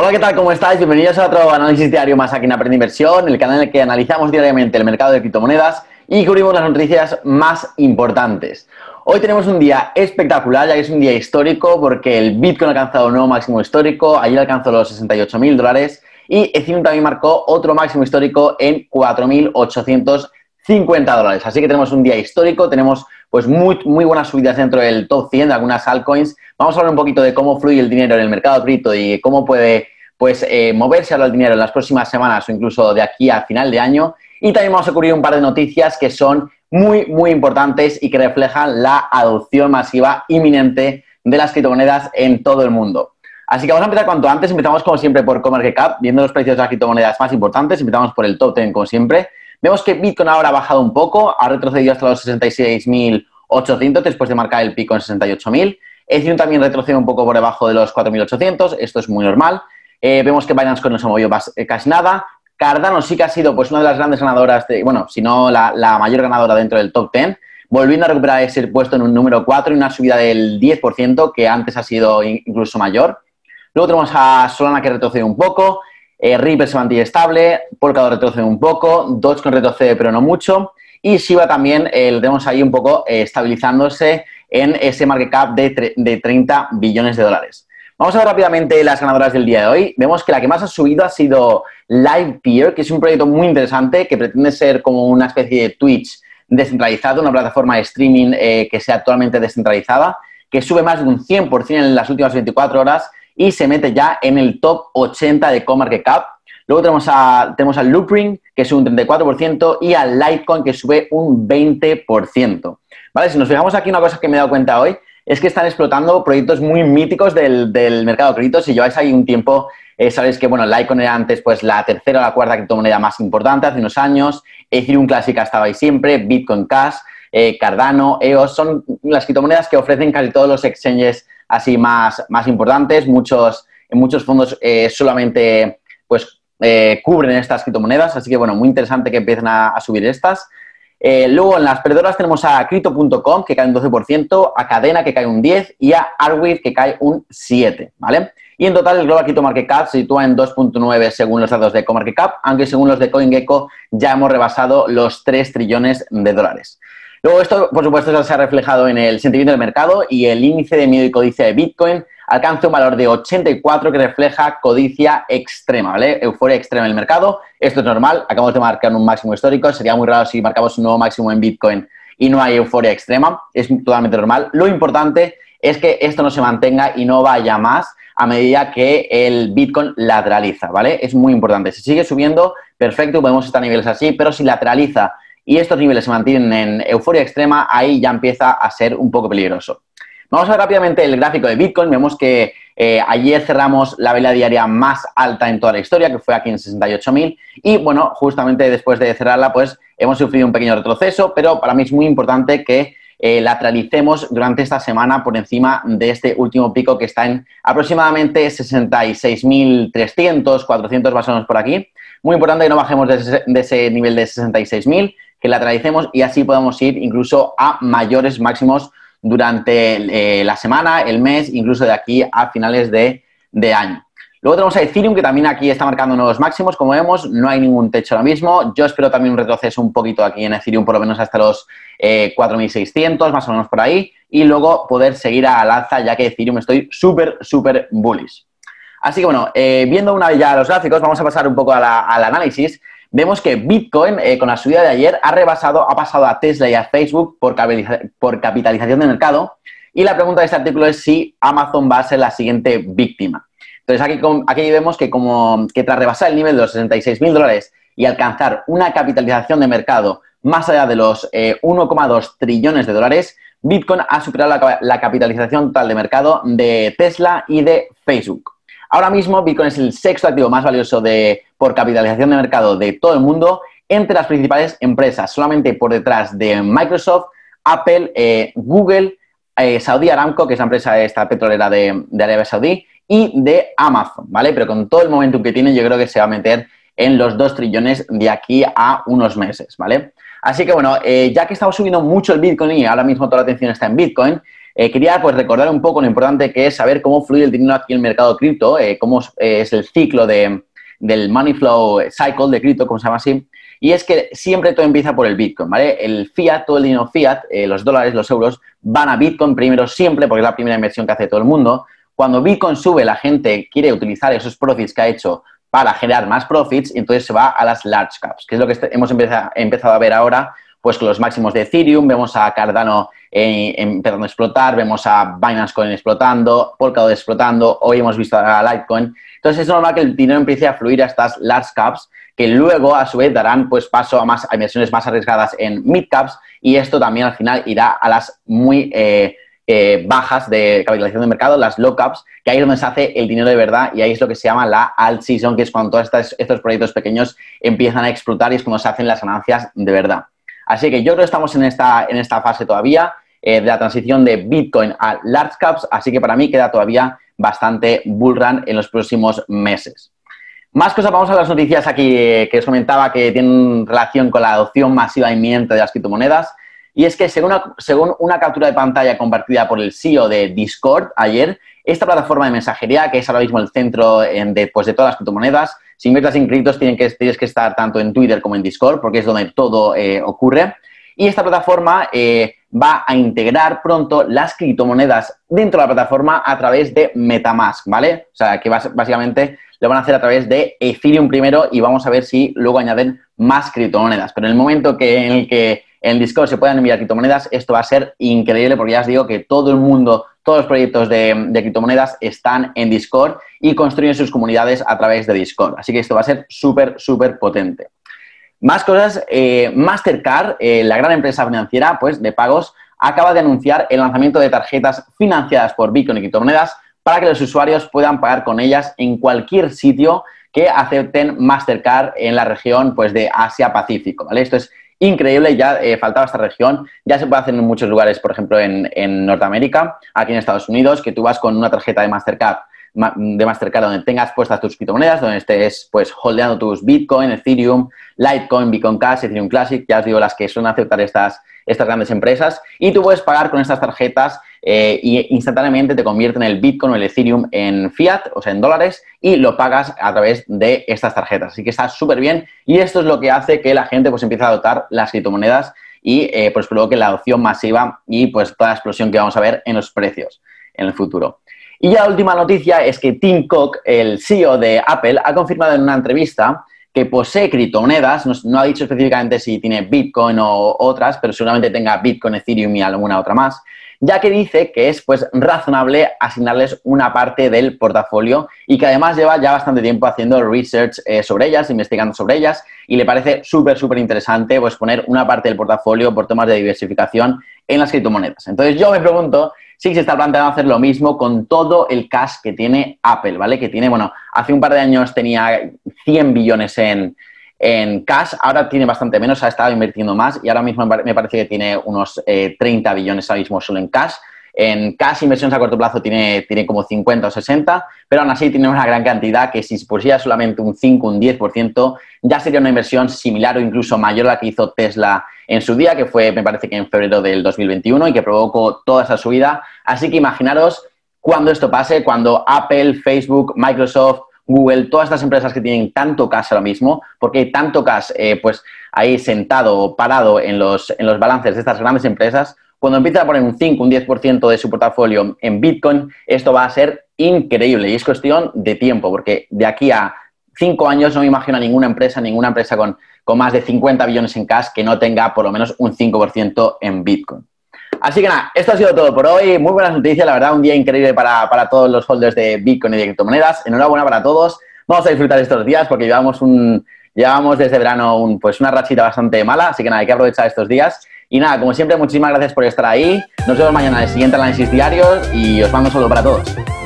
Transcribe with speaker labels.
Speaker 1: Hola, ¿qué tal? ¿Cómo estáis? Bienvenidos a otro análisis diario más aquí en Aprende Inversión, el canal en el que analizamos diariamente el mercado de criptomonedas y cubrimos las noticias más importantes. Hoy tenemos un día espectacular, ya que es un día histórico porque el Bitcoin ha alcanzado un nuevo máximo histórico, ayer alcanzó los 68 mil dólares y Ethereum también marcó otro máximo histórico en 4.850 dólares. Así que tenemos un día histórico, tenemos pues muy, muy buenas subidas dentro del top 100 de algunas altcoins. Vamos a hablar un poquito de cómo fluye el dinero en el mercado cripto y cómo puede pues, eh, moverse ahora el dinero en las próximas semanas o incluso de aquí a final de año. Y también vamos a cubrir un par de noticias que son muy, muy importantes y que reflejan la adopción masiva inminente de las criptomonedas en todo el mundo. Así que vamos a empezar cuanto antes. Empezamos como siempre por CoMarketCap, viendo los precios de las criptomonedas más importantes. Empezamos por el top 10 como siempre. Vemos que Bitcoin ahora ha bajado un poco, ha retrocedido hasta los 66.800 después de marcar el pico en 68.000. Ethereum también retrocede un poco por debajo de los 4.800, esto es muy normal. Eh, vemos que Binance Coin no se movió eh, casi nada. Cardano sí que ha sido pues, una de las grandes ganadoras, bueno, si no la, la, mayor ganadora dentro del top 10, volviendo a recuperar ese puesto en un número 4 y una subida del 10%, que antes ha sido incluso mayor. Luego tenemos a Solana que retrocede un poco, eh, Ripple se mantiene estable, Polkadot retrocede un poco, Dogecoin retrocede pero no mucho y Shiba también eh, lo tenemos ahí un poco eh, estabilizándose en ese market cap de, de 30 billones de dólares. Vamos a ver rápidamente las ganadoras del día de hoy. Vemos que la que más ha subido ha sido LivePeer, que es un proyecto muy interesante que pretende ser como una especie de Twitch descentralizado, una plataforma de streaming que sea actualmente descentralizada, que sube más de un 100% en las últimas 24 horas y se mete ya en el top 80 de CoMarketCap. Luego tenemos, a, tenemos al Loopring, que sube un 34%, y al Litecoin, que sube un 20%. ¿Vale? Si nos fijamos aquí, una cosa que me he dado cuenta hoy es que están explotando proyectos muy míticos del, mercado de crédito. Si lleváis ahí un tiempo, eh, sabéis que, bueno, Litecoin era antes pues la tercera o la cuarta criptomoneda más importante hace unos años. Ethereum Clásica estaba ahí siempre, Bitcoin Cash, eh, Cardano, EOS, son las criptomonedas que ofrecen casi todos los exchanges así más, más importantes. Muchos, en muchos fondos eh, solamente pues, eh, cubren estas criptomonedas, así que bueno, muy interesante que empiecen a, subir estas. Eh, luego en las perdedoras tenemos a Crypto.com que cae un 12%, a Cadena que cae un 10% y a Arwit que cae un 7%, ¿vale? Y en total el Global Crypto Market Cap se sitúa en 2.9 según los datos de CoMarketCap, aunque según los de CoinGecko ya hemos rebasado los 3 trillones de dólares. Luego esto, por supuesto, se ha reflejado en el sentimiento del mercado y el índice de miedo y codicia de Bitcoin alcanza un valor de 84 que refleja codicia extrema, ¿vale? Euforia extrema en el mercado. Esto es normal, acabamos de marcar un máximo histórico, sería muy raro si marcamos un nuevo máximo en Bitcoin y no hay euforia extrema, es totalmente normal. Lo importante es que esto no se mantenga y no vaya más a medida que el Bitcoin lateraliza, ¿vale? Es muy importante. Si sigue subiendo, perfecto, podemos estar a niveles así, pero si lateraliza y estos niveles se mantienen en euforia extrema, ahí ya empieza a ser un poco peligroso. Vamos a ver rápidamente el gráfico de Bitcoin. Vemos que eh, ayer cerramos la vela diaria más alta en toda la historia, que fue aquí en 68.000. Y bueno, justamente después de cerrarla, pues hemos sufrido un pequeño retroceso, pero para mí es muy importante que eh, lateralicemos durante esta semana por encima de este último pico que está en aproximadamente 66.300, 400 más o menos por aquí. Muy importante que no bajemos de ese, de ese nivel de 66.000 la tralicemos y así podemos ir incluso a mayores máximos durante eh, la semana, el mes, incluso de aquí a finales de, año. Luego tenemos a Ethereum, que también aquí está marcando nuevos máximos, como vemos, no hay ningún techo ahora mismo. Yo espero también un retroceso un poquito aquí en Ethereum, por lo menos hasta los 4.600, eh, más o menos por ahí, y luego poder seguir al alza, ya que Ethereum estoy súper, súper bullish. Así que bueno, eh, viendo una vez ya los gráficos, vamos a pasar un poco al análisis vemos que Bitcoin, eh, con la subida de ayer, ha rebasado, ha pasado a Tesla y a Facebook por, capitalización de mercado. Y la pregunta de este artículo es si Amazon va a ser la siguiente víctima. Entonces, aquí, aquí vemos que, como, que tras rebasar el nivel de los 66 mil dólares y alcanzar una capitalización de mercado más allá de los 1,2 eh, trillones de dólares, Bitcoin ha superado la, la capitalización total de mercado de Tesla y de Facebook. Ahora mismo Bitcoin es el sexto activo más valioso de, por capitalización de mercado de todo el mundo entre las principales empresas, solamente por detrás de Microsoft, Apple, eh, Google, eh, Saudi Aramco, que es la empresa esta petrolera de, Arabia Saudí, y de Amazon, ¿vale? Pero con todo el momentum que tiene, yo creo que se va a meter en los 2 trillones de aquí a unos meses, ¿vale? Así que bueno, eh, ya que estamos subiendo mucho el Bitcoin y ahora mismo toda la atención está en Bitcoin, quería pues recordar un poco lo importante que es saber cómo fluye el dinero aquí en el mercado cripto, cómo es el ciclo de, del money flow cycle de cripto, como se llama así. Y es que siempre todo empieza por el Bitcoin, ¿vale? El fiat, todo el dinero fiat, los dólares, los euros, van a Bitcoin primero siempre, porque es la primera inversión que hace todo el mundo. Cuando Bitcoin sube, la gente quiere utilizar esos profits que ha hecho para generar más profits y entonces se va a las large caps, que es lo que hemos empezado a ver ahora, pues con los máximos de Ethereum, vemos a Cardano empezando a explotar, vemos a Binance Coin explotando, Polkadot explotando, hoy hemos visto a Litecoin. Entonces es normal que el dinero empiece a fluir a estas large caps, que luego a su vez darán pues paso a más a inversiones más arriesgadas en mid caps y esto también al final irá a las muy eh, eh, bajas de capitalización de mercado, las low caps, que ahí es donde se hace el dinero de verdad y ahí es lo que se llama la alt season, que es cuando todos estos, proyectos pequeños empiezan a explotar y es cuando se hacen las ganancias de verdad. Así que yo creo que estamos en esta, en esta fase todavía eh, de la transición de Bitcoin a large caps, así que para mí queda todavía bastante bull run en los próximos meses. Más cosas, vamos a las noticias aquí eh, que os comentaba que tienen relación con la adopción masiva inminente de las criptomonedas. Y es que según una, según una captura de pantalla compartida por el CEO de Discord ayer, esta plataforma de mensajería, que es ahora mismo el centro de, pues, de todas las criptomonedas, si inviertes en criptos tienes que, tienes que estar tanto en Twitter como en Discord, porque es donde todo eh, ocurre. Y esta plataforma eh, va a integrar pronto las criptomonedas dentro de la plataforma a través de Metamask, ¿vale? O sea, que básicamente lo van a hacer a través de Ethereum primero y vamos a ver si luego añaden más criptomonedas. Pero en el momento que, en el que en Discord se puedan enviar criptomonedas, esto va a ser increíble porque ya os digo que todo el mundo, todos los proyectos de, criptomonedas están en Discord y construyen sus comunidades a través de Discord. Así que esto va a ser súper, súper potente. Más cosas, eh, Mastercard, eh, la gran empresa financiera pues, de pagos, acaba de anunciar el lanzamiento de tarjetas financiadas por Bitcoin y criptomonedas para que los usuarios puedan pagar con ellas en cualquier sitio que acepten Mastercard en la región pues, de Asia-Pacífico. ¿vale? Esto es increíble, ya eh, faltaba esta región, ya se puede hacer en muchos lugares, por ejemplo en, en, Norteamérica, aquí en Estados Unidos, que tú vas con una tarjeta de Mastercard de Mastercard donde tengas puestas tus criptomonedas, donde estés pues holdeando tus Bitcoin, Ethereum, Litecoin, Bitcoin Cash, Ethereum Classic, ya os digo las que suelen aceptar estas, estas grandes empresas, y tú puedes pagar con estas tarjetas eh, y instantáneamente te convierten el Bitcoin o el Ethereum en fiat, o sea, en dólares, y lo pagas a través de estas tarjetas. Así que está súper bien y esto es lo que hace que la gente pues empiece a adoptar las criptomonedas y eh, pues provoque la adopción masiva y pues toda la explosión que vamos a ver en los precios en el futuro. Y ya la última noticia es que Tim Cook, el CEO de Apple, ha confirmado en una entrevista que posee criptomonedas, no, ha dicho específicamente si tiene Bitcoin o otras, pero seguramente tenga Bitcoin, Ethereum y alguna otra más, ya que dice que es pues razonable asignarles una parte del portafolio y que además lleva ya bastante tiempo haciendo research eh, sobre ellas, investigando sobre ellas y le parece súper, súper interesante pues poner una parte del portafolio por temas de diversificación en las criptomonedas. Entonces yo me pregunto si se está planteando hacer lo mismo con todo el cash que tiene Apple, ¿vale? Que tiene, bueno, hace un par de años tenía 100 billones en, en cash, ahora tiene bastante menos, ha estado invirtiendo más y ahora mismo me parece que tiene unos 30 eh, billones ahora mismo solo en cash. En cash inversiones a corto plazo tiene, tiene como 50 o 60, pero aún así tiene una gran cantidad que si pusiera solamente un 5, un 10%, ya sería una inversión similar o incluso mayor a la que hizo Tesla en su día, que fue, me parece que en febrero del 2021 y que provocó toda esa subida. Así que imaginaros cuando esto pase, cuando Apple, Facebook, Microsoft, Google, todas estas empresas que tienen tanto cash ahora mismo, porque hay tanto cash eh, pues ahí sentado o parado en los, en los balances de estas grandes empresas, cuando empiezan a poner un 5, un 10% de su portafolio en Bitcoin, esto va a ser increíble y es cuestión de tiempo, porque de aquí a cinco años no me imagino a ninguna empresa, ninguna empresa con, con más de 50 billones en cash que no tenga por lo menos un 5% en Bitcoin. Así que nada, esto ha sido todo por hoy. Muy buenas noticias, la verdad, un día increíble para, todos los holders de Bitcoin y de criptomonedas. Enhorabuena para todos. Vamos a disfrutar estos días porque llevamos, un, llevamos desde verano un, pues una rachita bastante mala, así que nada, hay que aprovechar estos días. Y nada, como siempre, muchísimas gracias por estar ahí. Nos vemos mañana en el siguiente análisis diario y os mando solo para todos.